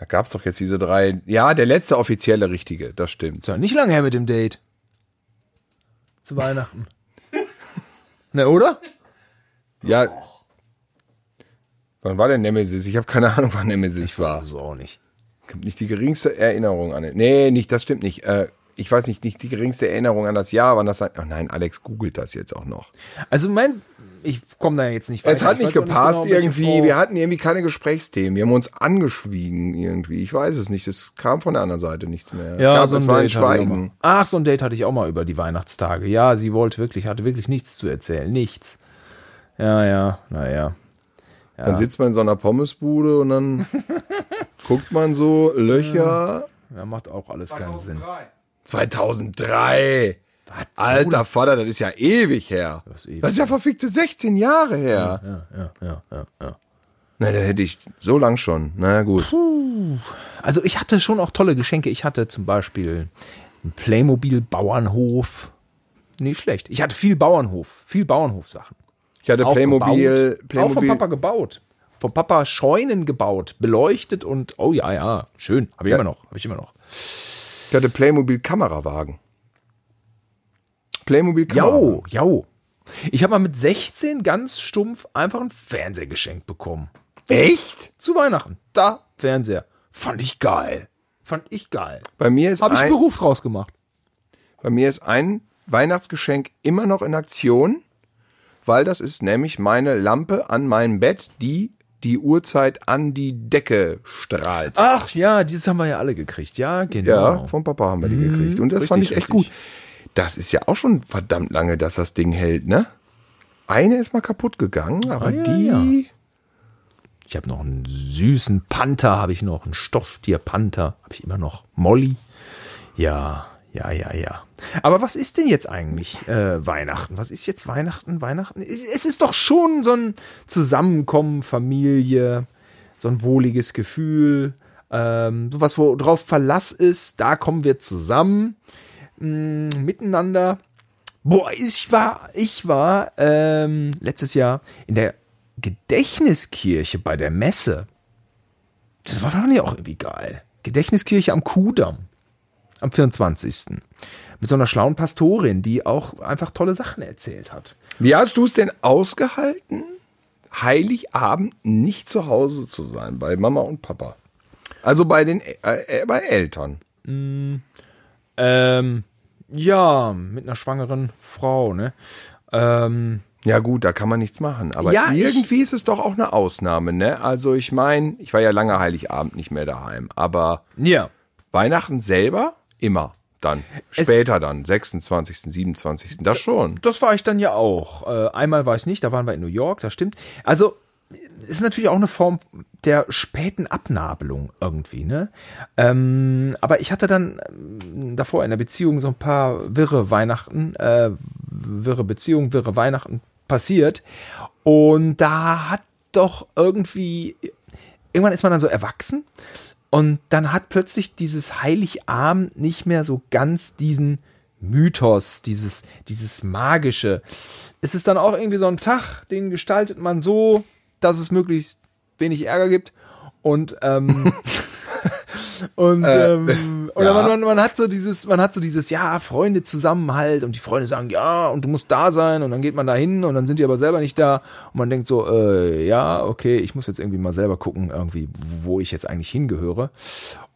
Da gab es doch jetzt diese drei. Ja, der letzte offizielle richtige, das stimmt. Ja nicht lange her mit dem Date. Zu Weihnachten. ne, oder? Ja. Wann war der Nemesis? Ich habe keine Ahnung, wann Nemesis war. Das ist auch nicht. Ich hab nicht die geringste Erinnerung an. Nee, nicht, das stimmt nicht. Äh, ich weiß nicht, nicht die geringste Erinnerung an das Jahr, wann das sein. Oh nein, Alex googelt das jetzt auch noch. Also mein, ich komme da jetzt nicht Es hat Ich nicht gepasst genau, welche irgendwie. Frau- Wir hatten irgendwie keine Gesprächsthemen. Wir haben uns angeschwiegen irgendwie. Ich weiß es nicht. Es kam von der anderen Seite nichts mehr. Es, Ja, gab, so ein es war ein. Schweigen. Ach, so ein Date hatte ich auch mal über die Weihnachtstage. Ja, sie wollte wirklich, hatte wirklich nichts zu erzählen. Nichts. Ja, ja, naja. Dann sitzt man in so einer Pommesbude und dann guckt man so Löcher. Ja, macht auch alles keinen Sinn. 2003. Was? Alter Vater, das ist ja ewig her. Das ist ewig ist ja verfickte 16 Jahre her. Ja, ja, ja, ja, ja. Na, da hätte ich so lang schon. Na gut. Also ich hatte schon auch tolle Geschenke. Ich hatte zum Beispiel einen Playmobil-Bauernhof. Nicht schlecht. Ich hatte viel Bauernhof, viel Bauernhofsachen. Ich hatte Auch Playmobil, gebaut. Auch vom Playmobil. Papa gebaut. Vom Papa Scheunen gebaut, beleuchtet und oh ja, ja, schön. Habe ich Ja. immer noch, habe ich immer noch. Ich hatte Playmobil Kamerawagen. Playmobil Jau, Kamerawagen. jau. Ich habe mal mit 16 ganz stumpf einfach ein Fernseher geschenkt bekommen. Echt? Zu Weihnachten. Da, Fernseher. Fand ich geil. Fand ich geil. Bei mir ist Habe ich ein, Beruf draus gemacht. bei mir ist ein Weihnachtsgeschenk immer noch in Aktion, weil das ist nämlich meine Lampe an meinem Bett, die die Uhrzeit an die Decke strahlt. Ach ja, dieses haben wir ja alle gekriegt. Ja, genau. Ja, vom Papa haben wir die gekriegt. Und das richtig, fand ich echt richtig. gut. Das ist ja auch schon verdammt lange, dass das Ding hält, ne? Eine ist mal kaputt gegangen, aber Ah, ja, die. ja. Ich habe noch einen süßen Panther, habe ich noch, einen Stofftier-Panther, habe ich immer noch. Molly. Ja, ja, ja, ja. Aber was ist denn jetzt eigentlich äh, Weihnachten? Was ist jetzt Weihnachten? Weihnachten? Es ist doch schon so ein Zusammenkommen, Familie, so ein wohliges Gefühl, ähm, sowas, wo drauf Verlass ist, da kommen wir zusammen, mh, miteinander. Boah, ich war, ich war ähm, letztes Jahr in der Gedächtniskirche bei der Messe. Das war doch nicht auch irgendwie geil. Gedächtniskirche am Kudamm. Am 24. Mit so einer schlauen Pastorin, die auch einfach tolle Sachen erzählt hat. Wie hast du es denn ausgehalten, Heiligabend nicht zu Hause zu sein, bei Mama und Papa? Also bei den äh, äh, bei Eltern. Ähm, ja, mit einer schwangeren Frau, ne? Ähm, Ja gut, da kann man nichts machen. Aber Ja, ich- irgendwie ist es doch auch eine Ausnahme, ne? Also ich meine, ich war ja lange Heiligabend nicht mehr daheim, aber ja. Weihnachten selber immer dann. Es- Später dann, 26., 27. Das schon. Das war ich dann ja auch. Äh, einmal war ich nicht, da waren wir in New York, das stimmt. Also, ist natürlich auch eine Form der späten Abnabelung irgendwie, ne? Ähm, aber ich hatte dann ähm, davor in der Beziehung so ein paar wirre Weihnachten, äh, wirre Beziehungen, wirre Weihnachten passiert. Und da hat doch irgendwie, irgendwann ist man dann so erwachsen und dann hat plötzlich dieses Heiligabend nicht mehr so ganz diesen Mythos, dieses, dieses Magische. Es ist dann auch irgendwie so ein Tag, den gestaltet man so, dass es möglichst wenig Ärger gibt. Und ähm, und, Äh, ähm, oder ja. man, man, man hat so dieses, man hat so dieses, ja, Freunde Zusammenhalt und die Freunde sagen, ja, und du musst da sein und dann geht man da hin und dann sind die aber selber nicht da und man denkt so, äh, ja, okay, ich muss jetzt irgendwie mal selber gucken, irgendwie, wo ich jetzt eigentlich hingehöre.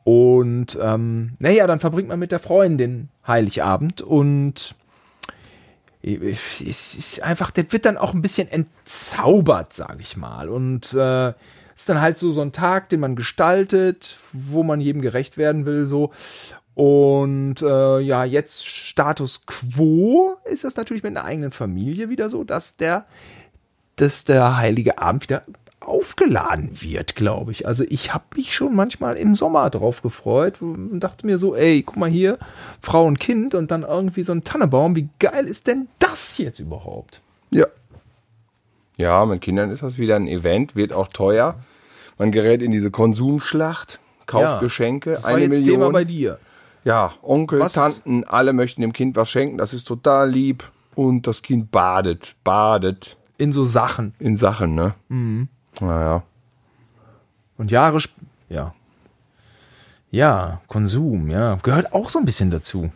Und ähm, naja, dann verbringt man mit der Freundin Heiligabend und es ist einfach, der wird dann auch ein bisschen entzaubert, sage ich mal. Und äh, ist dann halt so so ein Tag, den man gestaltet, wo man jedem gerecht werden will, so. Und äh, ja, jetzt Status quo ist das natürlich mit einer eigenen Familie wieder so, dass der, dass der heilige Abend wieder aufgeladen wird, glaube ich. Also ich habe mich schon manchmal im Sommer drauf gefreut und dachte mir so, ey, guck mal hier, Frau und Kind und dann irgendwie so ein Tannebaum. Wie geil ist denn das jetzt überhaupt? Ja. Ja, mit Kindern ist das wieder ein Event, wird auch teuer. Man gerät in diese Konsumschlacht, kauft Ja, Geschenke, Das war eine jetzt Million. Thema bei dir. Ja, Onkel, Was- Tanten, alle möchten dem Kind was schenken, das ist total lieb. Und das Kind badet, badet In so Sachen. in Sachen, ne? Mhm. Naja. Und Jahre sp ja. Ja, Konsum, ja. Gehört auch so ein bisschen dazu.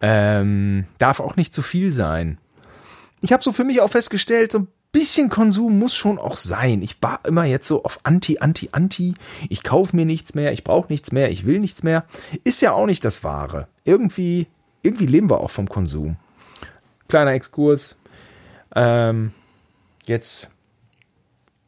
Ähm, darf auch nicht zu viel sein. Ich habe so für mich auch festgestellt, so ein bisschen Konsum muss schon auch sein. Ich war immer jetzt so auf Anti, Anti, Anti. Ich kaufe mir nichts mehr, ich brauche nichts mehr, ich will nichts mehr. Ist ja auch nicht das Wahre. Irgendwie, irgendwie leben wir auch vom Konsum. Kleiner Exkurs. Ähm, jetzt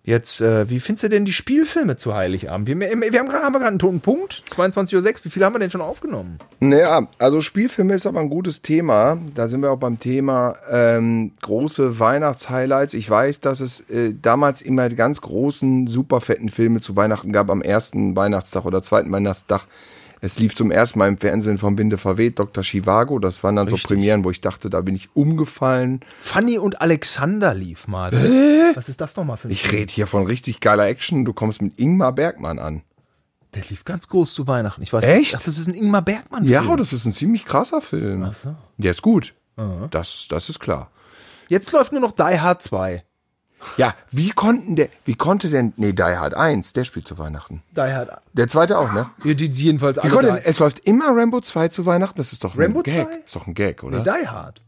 Jetzt, äh, wie findest du denn die Spielfilme zu Heiligabend? Wir, wir, wir haben gerade haben gerade einen toten Punkt, 22.06 Uhr. Wie viele haben wir denn schon aufgenommen? Naja, also Spielfilme ist aber ein gutes Thema. Da sind wir auch beim Thema ähm, große Weihnachtshighlights. Ich weiß, dass es äh, damals immer ganz großen, super fetten Filme zu Weihnachten gab, am ersten Weihnachtstag oder zweiten Weihnachtstag. Es lief zum ersten Mal im Fernsehen vom Binde verweht, Dr. Chivago. Das waren dann Richtig. so Premieren, wo ich dachte, da bin ich umgefallen. Fanny und Alexander lief mal. Was, was ist das nochmal für ein Ich rede hier von richtig geiler Action. Du kommst mit Ingmar Bergmann an. Der lief ganz groß zu Weihnachten. Ich weiß Echt? Ach, das ist ein Ingmar Bergmann Ja, das ist ein ziemlich krasser Film. Ach so. Der ist gut. Das, das ist klar. Jetzt läuft nur noch Die Hard 2. Ja, wie konnten der, wie konnte denn, nee, Die Hard 1, der spielt zu Weihnachten. Die Hard. Der zweite auch, ne? Ja, die, die jedenfalls Wie alle konnte drei. denn, es läuft immer Rambo 2 zu Weihnachten, das ist doch ein Rambo Gag. 2? Ist doch ein Gag, oder? Nee, Die Hard.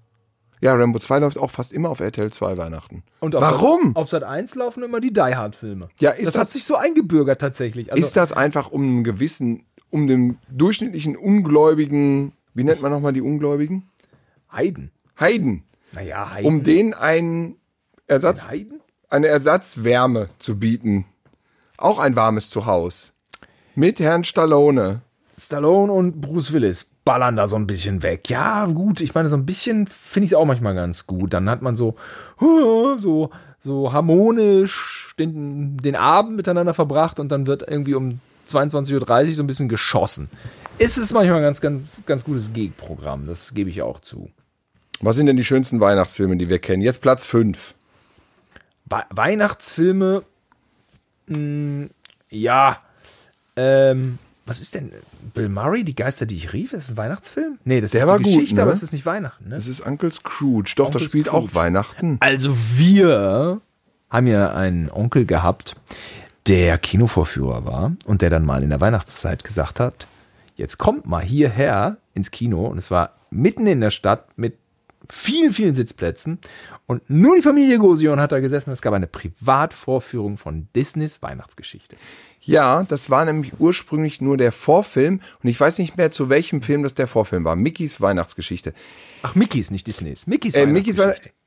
ja, Rambo 2 läuft auch fast immer auf RTL 2 Weihnachten. Und auf Warum? Sat, auf Sat 1 laufen immer die Die Hard Filme. Ja, ist das, hat das- sich so eingebürgert tatsächlich. Also, ist das einfach um einen gewissen, um den durchschnittlichen Ungläubigen, wie nennt man nochmal die Ungläubigen? Heiden. Heiden. Naja, Heiden. Um denen einen Ersatz, Heiden? Eine Ersatzwärme zu bieten. Auch ein warmes Zuhause. Mit Herrn Stallone. Stallone und Bruce Willis ballern da so ein bisschen weg. Ja, gut, ich meine, so ein bisschen finde ich es auch manchmal ganz gut. Dann hat man so, so, so harmonisch den, den Abend miteinander verbracht und dann wird irgendwie um 22.30 Uhr so ein bisschen geschossen. Ist es manchmal ein ganz, ganz, ganz gutes Gegenprogramm, das gebe ich auch zu. Was sind denn die schönsten Weihnachtsfilme, die wir kennen? Jetzt Platz 5. We Weihnachtsfilme, mh, ja, ähm, was ist denn Bill Murray, die Geister, die ich rief? Ist das ein Weihnachtsfilm? Nee, das Der ist war die gut, Geschichte, ne? aber es ist nicht Weihnachten, ne? Das ist Uncle Scrooge. Doch, das Onkel spielt Scrooge. auch Weihnachten. Also wir haben ja einen Onkel gehabt, der Kinovorführer war und der dann mal in der Weihnachtszeit gesagt hat, jetzt kommt mal hierher ins Kino und es war mitten in der Stadt mit vielen, vielen Sitzplätzen und nur die Familie Gosion hat da gesessen. Es gab eine Privatvorführung von Disneys Weihnachtsgeschichte. Ja, das war nämlich ursprünglich nur der Vorfilm und ich weiß nicht mehr, zu welchem Film das der Vorfilm war. Mickeys Weihnachtsgeschichte. Ach, Mickey's, nicht Disneys. Mickey's Äh, Mickeys Weihnachtsgeschichte.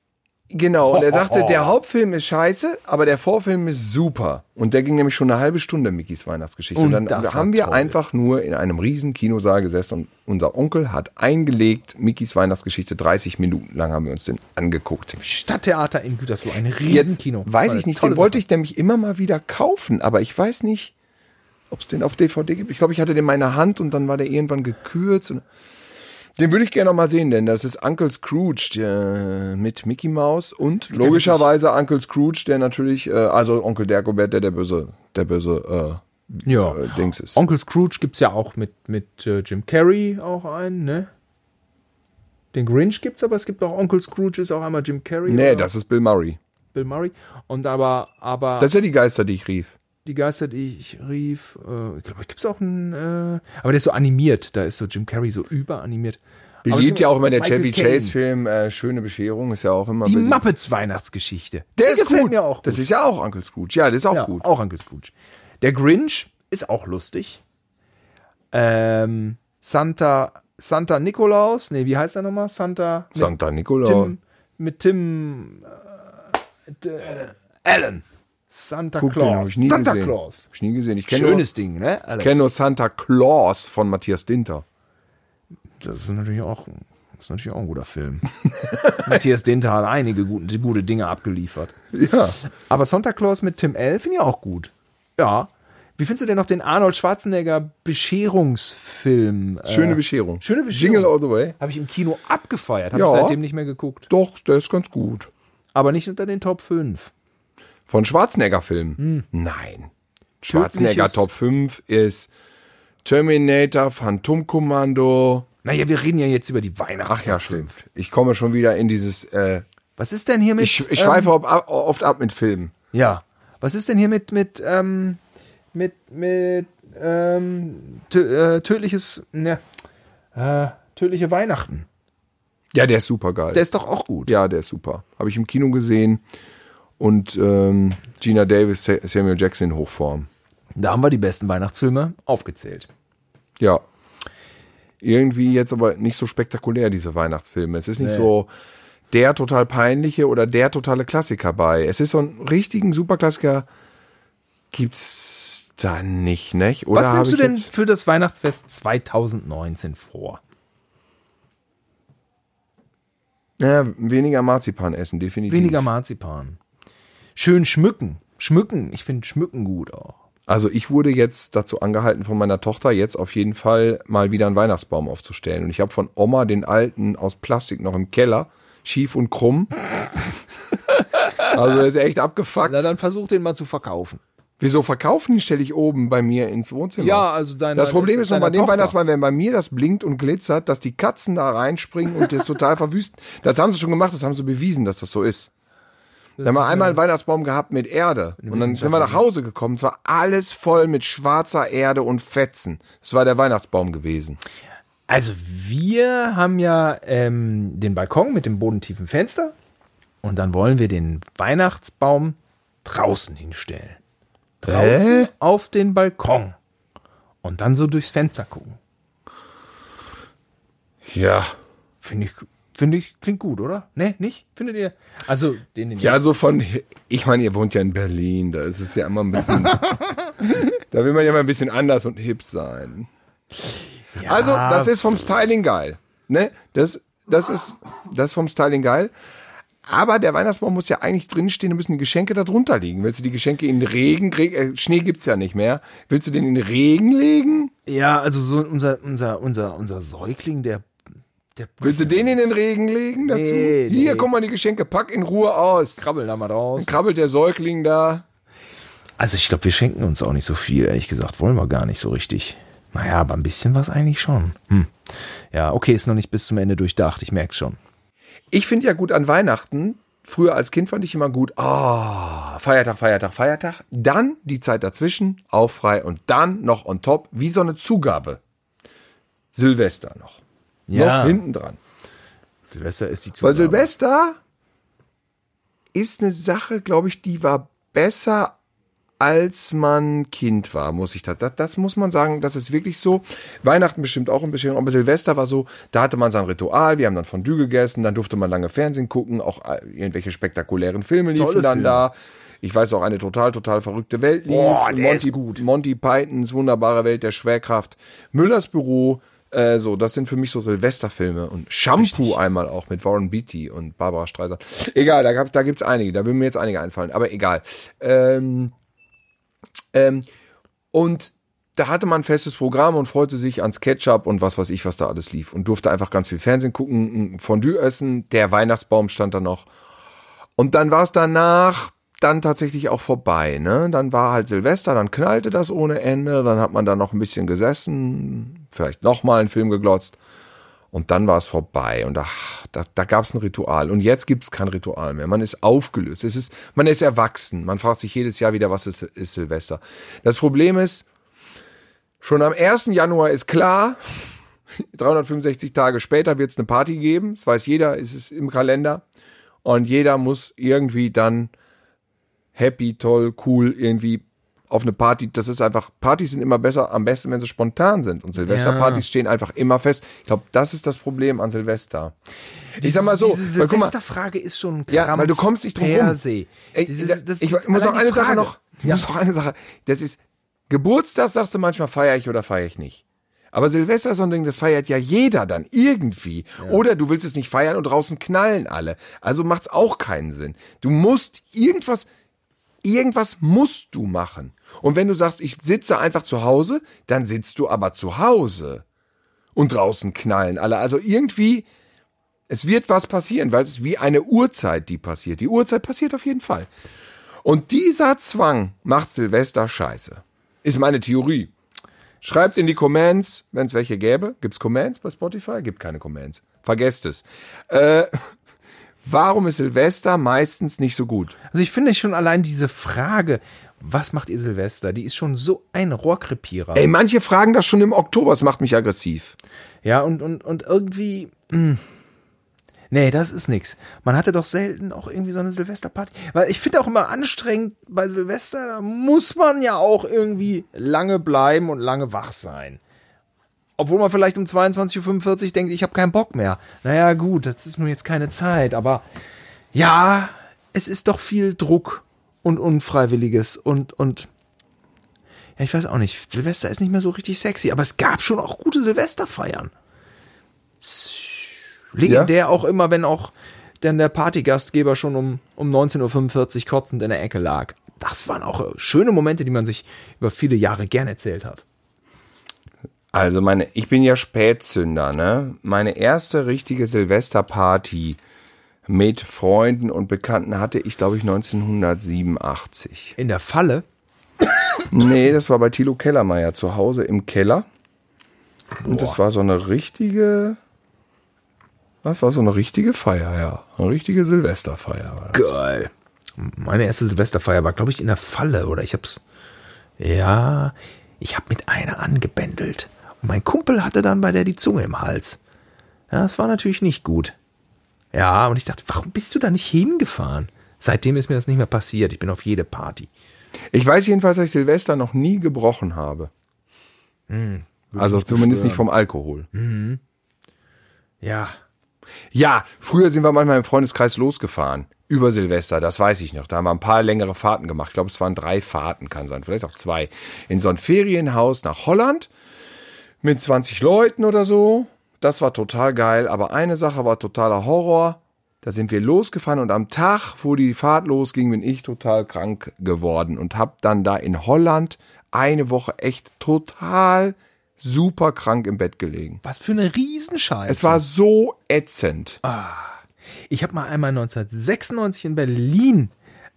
Genau, und er sagte, der Hauptfilm ist scheiße, aber der Vorfilm ist super. Und der ging nämlich schon eine halbe Stunde, Mickys Weihnachtsgeschichte. Und, Und dann haben wir toll. einfach nur in einem riesen Kinosaal gesessen und unser Onkel hat eingelegt, Mickys Weihnachtsgeschichte, 30 Minuten lang haben wir uns den angeguckt. Stadttheater in Gütersloh, ein Jetzt Riesenkino. weiß ich nicht, den wollte ich nämlich immer mal wieder kaufen, aber ich weiß nicht, ob es den auf DVD gibt. Ich glaube, ich hatte den in meiner Hand und dann war der irgendwann gekürzt. Und den würde ich gerne noch mal sehen, denn das ist Uncle Scrooge der, mit Mickey Mouse und logischerweise Uncle Scrooge, der natürlich, äh, also Onkel Dagobert, der der böse, der böse Ja. äh, äh, Dings ist. Onkel Scrooge gibt's ja auch mit, mit äh, Jim Carrey auch einen, ne? Den Grinch gibt's, aber es gibt auch Onkel Scrooge, ist auch einmal Jim Carrey. nee, oder das ist Bill Murray. Bill Murray. Und aber, aber Das ist ja die Geister, die ich rief. Die Geister, die ich rief, äh, ich glaube, gibt's auch einen, äh, aber der ist so animiert, da ist so Jim Carrey so überanimiert. Es Beliebt gibt ja auch immer der Michael Chevy. Chase-Film, äh, Schöne Bescherung, ist ja auch immer Die beliebt. Muppets Weihnachtsgeschichte. Der Die ist gefällt gut. mir auch gut. Das ist ja auch Uncle Scrooge. Ja, das ist auch ja, gut. Auch Onkel Scrooge. Der Grinch ist auch lustig. Ähm, Santa, Santa Nikolaus, nee, wie heißt er nochmal? Santa Santa Nicola. Tim, mit Tim äh, d- Allen. Santa Guck, den hab Claus. ich nie Santa gesehen. Claus. Hab ich nie gesehen. Ich kenne nur, Schönes Ding, ne? Alex? kenn nur Santa Claus von Matthias Dinter. Das ist natürlich auch, das ist natürlich auch ein guter Film. Matthias Dinter hat einige gute, gute Dinge abgeliefert. Ja. Aber Santa Claus mit Tim L. finde ich auch gut. Ja. Wie findest du denn noch den Arnold Schwarzenegger Bescherungsfilm? Schöne äh, Bescherung. Schöne Bescherung. Jingle all the way. Habe ich im Kino abgefeiert. Habe Ja. ich seitdem nicht mehr geguckt. Doch, der ist ganz gut. Aber nicht unter den Top 5. Von Schwarzenegger-Film? Nein. Schwarzenegger Top 5 ist Terminator, Phantomkommando. Naja, wir reden ja jetzt über die Ach Weihnachts ja, stimmt. Ich komme schon wieder in dieses. Äh, Was ist denn hier mit. ich ich schweife ähm, ab, oft ab mit Filmen. Ja. Was ist denn hier mit, mit, ähm, mit, mit, ähm, tö äh, tödliches, ne, äh, tödliche Weihnachten? Ja, der ist super geil. Der ist doch auch gut. ja, der ist super. Habe ich im Kino gesehen. Und ähm, Gina Davis, Sa- Samuel Jackson in Hochform. Da haben wir die besten Weihnachtsfilme aufgezählt. Ja. Irgendwie jetzt aber nicht so spektakulär, diese Weihnachtsfilme. Es ist nicht so der total peinliche oder der totale Klassiker bei. Es ist so einen richtigen Superklassiker gibt's da nicht, nicht? Oder Was nimmst du denn für das Weihnachtsfest 2019 vor? Ja, weniger Marzipan essen, definitiv. Weniger Marzipan. Schön schmücken. Schmücken. Ich finde Schmücken gut auch. Also ich wurde jetzt dazu angehalten von meiner Tochter, jetzt auf jeden Fall mal wieder einen Weihnachtsbaum aufzustellen. Und ich habe von Oma den alten aus Plastik noch im Keller, schief und krumm. also der ist echt abgefuckt. Na, dann versuch den mal zu verkaufen. Wieso verkaufen die stelle ich oben bei mir ins Wohnzimmer? Ja, also deine- Das Problem ist noch bei dem. Weihnachtsmann, wenn bei mir das blinkt und glitzert, dass die Katzen da reinspringen und das total verwüsten. Das haben sie schon gemacht, das haben sie bewiesen, dass das so ist. Wir haben wir einmal einen Weihnachtsbaum gehabt mit Erde. Und dann sind wir nach Hause gekommen. Es war alles voll mit schwarzer Erde und Fetzen. Das war der Weihnachtsbaum gewesen. Also wir haben ja ähm, den Balkon mit dem bodentiefen Fenster und dann wollen wir den Weihnachtsbaum draußen hinstellen. Draußen Hä? auf den Balkon. Und dann so durchs Fenster gucken. Ja. Finde ich, finde ich, klingt gut, oder? Ne, nicht? Findet ihr? Also, den, den Ja, so von, ich meine, ihr wohnt ja in Berlin, da ist es ja immer ein bisschen, da will man ja mal ein bisschen anders und hip sein. Also, das ist vom Styling geil. Ne? Das, das ist, das ist vom Styling geil. Aber der Weihnachtsbaum muss ja eigentlich drinstehen, da müssen die Geschenke da drunter liegen. Willst du die Geschenke in den Regen, Reg- äh, Schnee gibt's ja nicht mehr. Willst du den in den Regen legen? Ja, also so unser, unser, unser, unser Säugling, der Willst du den in den Regen legen dazu? Nee, Hier, nee. guck mal die Geschenke, pack in Ruhe aus. krabbeln da mal raus. Krabbelt der Säugling da. Also ich glaube, wir schenken uns auch nicht so viel, ehrlich gesagt. Wollen wir gar nicht so richtig. Naja, aber ein bisschen was eigentlich schon. Hm. Ja, okay, ist noch nicht bis zum Ende durchdacht, ich merke schon. Ich finde ja gut an Weihnachten, früher als Kind fand ich immer gut, ah, Feiertag, Feiertag, Feiertag, dann die Zeit dazwischen, auch frei und dann noch on top, wie so eine Zugabe. Silvester noch. Ja. Noch hinten dran. Silvester ist die Weil Zugabe. Silvester ist eine Sache, glaube ich, die war besser als man Kind war, muss ich das, das, das muss man sagen, das ist wirklich so. Weihnachten bestimmt auch ein bisschen, aber Silvester war so, da hatte man sein Ritual, wir haben dann Fondue gegessen, dann durfte man lange Fernsehen gucken, auch äh, irgendwelche spektakulären Filme liefen Tolle dann Filme. da. Ich weiß auch, eine total, total verrückte Welt lief. Boah, Monty. Monty Pythons wunderbare Welt der Schwerkraft. Müllers Büro. Äh, so, das sind für mich so Silvesterfilme. Und Shampoo einmal auch mit Warren Beatty und Barbara Streisand. Egal, da, gab, da gibt's einige. Da würden mir jetzt einige einfallen. Aber egal. Ähm, ähm, und da hatte man ein festes Programm und freute sich ans Ketchup und was weiß ich, was da alles lief. Und durfte einfach ganz viel Fernsehen gucken, ein Fondue essen. Der Weihnachtsbaum stand da noch. Und dann war es danach dann tatsächlich auch vorbei. Ne? Dann war halt Silvester, dann knallte das ohne Ende. Dann hat man da noch ein bisschen gesessen, vielleicht nochmal einen Film geglotzt. Und dann war es vorbei. Und da, da, da gab es ein Ritual. Und jetzt gibt es kein Ritual mehr. Man ist aufgelöst. Es ist, man ist erwachsen. Man fragt sich jedes Jahr wieder, was ist, ist Silvester. Das Problem ist, schon am 1. Januar ist klar, 365 Tage später wird es eine Party geben. Das weiß jeder, ist es im Kalender. Und jeder muss irgendwie dann happy, toll, cool, irgendwie auf eine Party. Das ist einfach, Partys sind immer besser, am besten, wenn sie spontan sind. Und Silvesterpartys stehen einfach immer fest. Ich glaube, das ist das Problem an Silvester. Ich sag mal so, Diese Silvesterfrage ist schon ein ja, Krampf weil du kommst nicht drum rum. Ey, Dieses- das, das ich ist muss noch eine Sache noch. Ich muss noch eine Sache. Das ist Geburtstag sagst du manchmal feiere ich oder feiere ich nicht. Aber Silvester ist so ein Ding, das feiert ja jeder dann irgendwie. Oder du willst es nicht feiern und draußen knallen alle. Also macht's auch keinen Sinn. Du musst irgendwas, irgendwas musst du machen. Und wenn du sagst, ich sitze einfach zu Hause, dann sitzt du aber zu Hause. Und draußen knallen alle. Also irgendwie, es wird was passieren, weil es ist wie eine Uhrzeit, die passiert. Die Uhrzeit passiert auf jeden Fall. Und dieser Zwang macht Silvester scheiße. Ist meine Theorie. Schreibt in die Comments, wenn es welche gäbe. Gibt's Comments bei Spotify? Gibt keine Comments. Vergesst es. Äh, warum ist Silvester meistens nicht so gut? Also ich finde schon allein diese Frage, was macht ihr Silvester, die ist schon so ein Rohrkrepierer. Ey, manche fragen das schon im Oktober. Das macht mich aggressiv. Ja, und, und, und irgendwie. Mh. Nee, das ist nix. Man hatte doch selten auch irgendwie so eine Silvesterparty. Weil ich finde auch immer anstrengend bei Silvester, da muss man ja auch irgendwie lange bleiben und lange wach sein. Obwohl man vielleicht um 22.45 Uhr denkt, ich habe keinen Bock mehr. Naja, gut, das ist nun jetzt keine Zeit, aber ja, es ist doch viel Druck und Unfreiwilliges und, und ja, ich weiß auch nicht. Silvester ist nicht mehr so richtig sexy, aber es gab schon auch gute Silvesterfeiern. Legendär auch immer, wenn auch denn der Partygastgeber schon um, um 19.45 Uhr kotzend in der Ecke lag. Das waren auch äh, schöne Momente, die man sich über viele Jahre gern erzählt hat. Also meine, ich bin ja Spätzünder, ne? Meine erste richtige Silvesterparty mit Freunden und Bekannten hatte ich, glaube ich, 1987. In der Falle. Nee, das war bei Thilo Kellermeier zu Hause im Keller. Und das war so eine richtige. Das war so eine richtige Feier, ja. Eine richtige Silvesterfeier. War das. Geil. Meine erste Silvesterfeier war, glaube ich, in der Falle, oder ich hab's. Ja, ich hab mit einer angebändelt. Und mein Kumpel hatte dann bei der die Zunge im Hals. Ja, das war natürlich nicht gut. Ja, und ich dachte, warum bist du da nicht hingefahren? Seitdem ist mir das nicht mehr passiert. Ich bin auf jede Party. Ich weiß jedenfalls, dass ich Silvester noch nie gebrochen habe. also zumindest nicht vom Alkohol. Ja. Ja, früher sind wir manchmal im Freundeskreis losgefahren. Über Silvester, das weiß ich noch. Da haben wir ein paar längere Fahrten gemacht. Ich glaube, es waren drei Fahrten, kann sein, vielleicht auch zwei. In so ein Ferienhaus nach Holland mit 20 Leuten oder so. Das war total geil. Aber eine Sache war totaler Horror. Da sind wir losgefahren und am Tag, wo die Fahrt losging, bin ich total krank geworden und habe dann da in Holland eine Woche echt total super krank im Bett gelegen. Was für eine Riesenscheiße. Es war so ätzend. Ich habe mal einmal 1996 in Berlin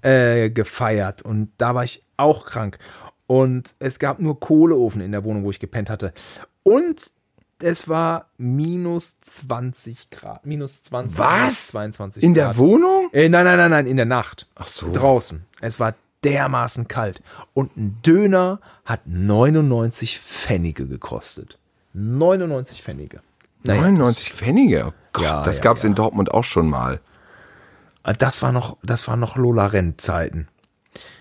äh, gefeiert und da war ich auch krank. Und es gab nur Kohleofen in der Wohnung, wo ich gepennt hatte. Und es war minus 20 Grad. Minus 20 Was? minus 22 In Grad. der Wohnung? Äh, nein, nein, nein, nein, in der Nacht. Ach so. Draußen. Es war dermaßen kalt. Und ein Döner hat 99 Pfennige gekostet. 99 Pfennige. Naja, 99 Pfennige. Oh Gott, Ja, das ja, gab's ja. in Dortmund auch schon mal. Das war noch, das war noch Lola Rent Zeiten.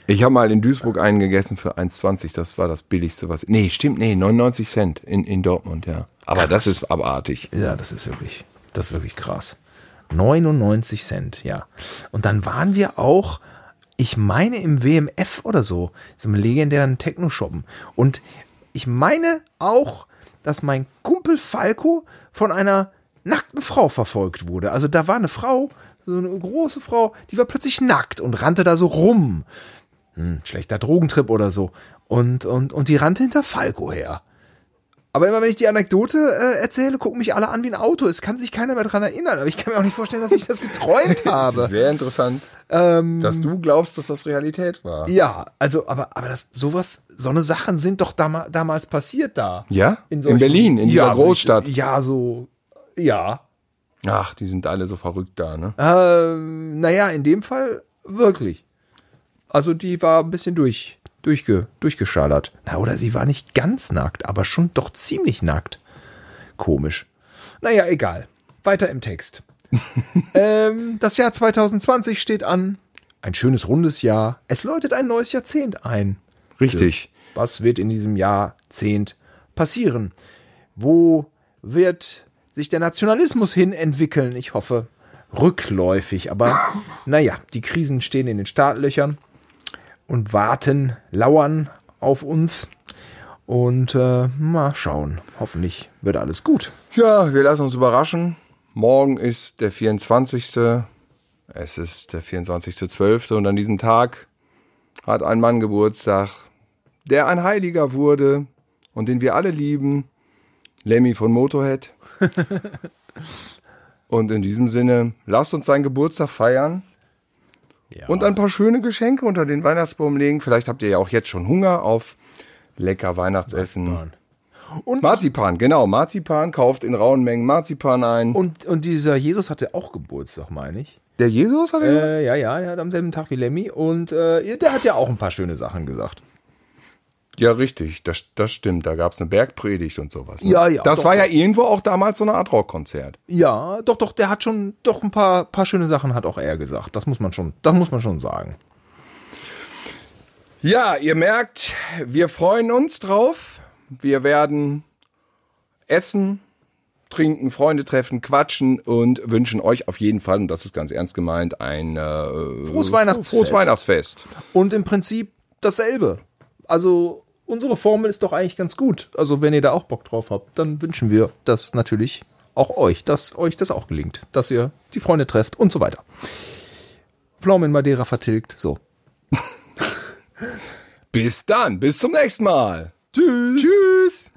Ich habe mal in Duisburg einen gegessen für 1,20. Das war das billigste, was. Nee, stimmt, nee, 99 Cent in, in Dortmund, ja. Aber das ist abartig. Ja, das ist wirklich, das ist wirklich krass. 99 Cent, ja. Und dann waren wir auch, ich meine im WMF oder so, so einem legendären Techno-Shoppen. Und ich meine auch, dass mein Kumpel Falco von einer nackten Frau verfolgt wurde. Also da war eine Frau, so eine große Frau, die war plötzlich nackt und rannte da so rum. Hm, schlechter Drogentrip oder so. Und, und, und die rannte hinter Falco her. Aber immer wenn ich die Anekdote äh, erzähle, gucken mich alle an wie ein Auto. Es kann sich keiner mehr dran erinnern. Aber ich kann mir auch nicht vorstellen, dass ich das geträumt habe. Sehr interessant, Ähm, dass du glaubst, dass das Realität war. ja, also, aber, aber das, sowas, so eine Sachen sind doch dama damals passiert da. Ja? In, solchen- Berlin, in dieser ja, Großstadt. Ja, so, ja. Ach, die sind alle so verrückt da, ne? Ähm, naja, in dem Fall wirklich. Also die war ein bisschen durch, durchge, durchgeschallert. Na, oder sie war nicht ganz nackt, aber schon doch ziemlich nackt. Komisch. Naja, egal. Weiter im Text. ähm, das Jahr 2020 steht an. Ein schönes rundes Jahr. Es läutet ein neues Jahrzehnt ein. Richtig. Was wird in diesem Jahrzehnt passieren? Wo wird sich der Nationalismus hin entwickeln? Ich hoffe, rückläufig. Aber naja, die Krisen stehen in den Startlöchern und warten, lauern auf uns. Und äh, mal schauen. Hoffentlich wird alles gut. Ja, wir lassen uns überraschen. Morgen ist der 24. Es ist der 24.12. und an diesem Tag hat ein Mann Geburtstag, der ein Heiliger wurde und den wir alle lieben. Lemmy von Motorhead. und in diesem Sinne, lasst uns seinen Geburtstag feiern Ja. und ein paar schöne Geschenke unter den Weihnachtsbaum legen. Vielleicht habt ihr ja auch jetzt schon Hunger auf lecker Weihnachtsessen. und, Marzipan, genau. Marzipan kauft in rauen Mengen Marzipan ein. und, und dieser Jesus hatte auch Geburtstag, meine ich. Der Jesus hat er Äh, ja, ja, der hat am selben Tag wie Lemmy. Und äh, der hat ja auch ein paar schöne Sachen gesagt. Ja, richtig. Das, das stimmt. Da gab es eine Bergpredigt und sowas. ne? Ja, ja, Das doch, war ja irgendwo auch damals so eine Art Rockkonzert. Ja, doch, doch, der hat schon, doch ein paar, paar schöne Sachen hat auch er gesagt. Das muss man schon, das muss man schon sagen. Ja, ihr merkt, wir freuen uns drauf. Wir werden essen, trinken, Freunde treffen, quatschen und wünschen euch auf jeden Fall, und das ist ganz ernst gemeint, ein äh, Frohes Weihnachtsfest. Frohes Weihnachtsfest. Und im Prinzip dasselbe. Also, unsere Formel ist doch eigentlich ganz gut. Also, wenn ihr da auch Bock drauf habt, dann wünschen wir das natürlich auch euch, dass euch das auch gelingt, dass ihr die Freunde trefft und so weiter. Pflaumen in Madeira vertilgt, so. Bis dann, bis zum nächsten Mal. Tschüss. Tschüss.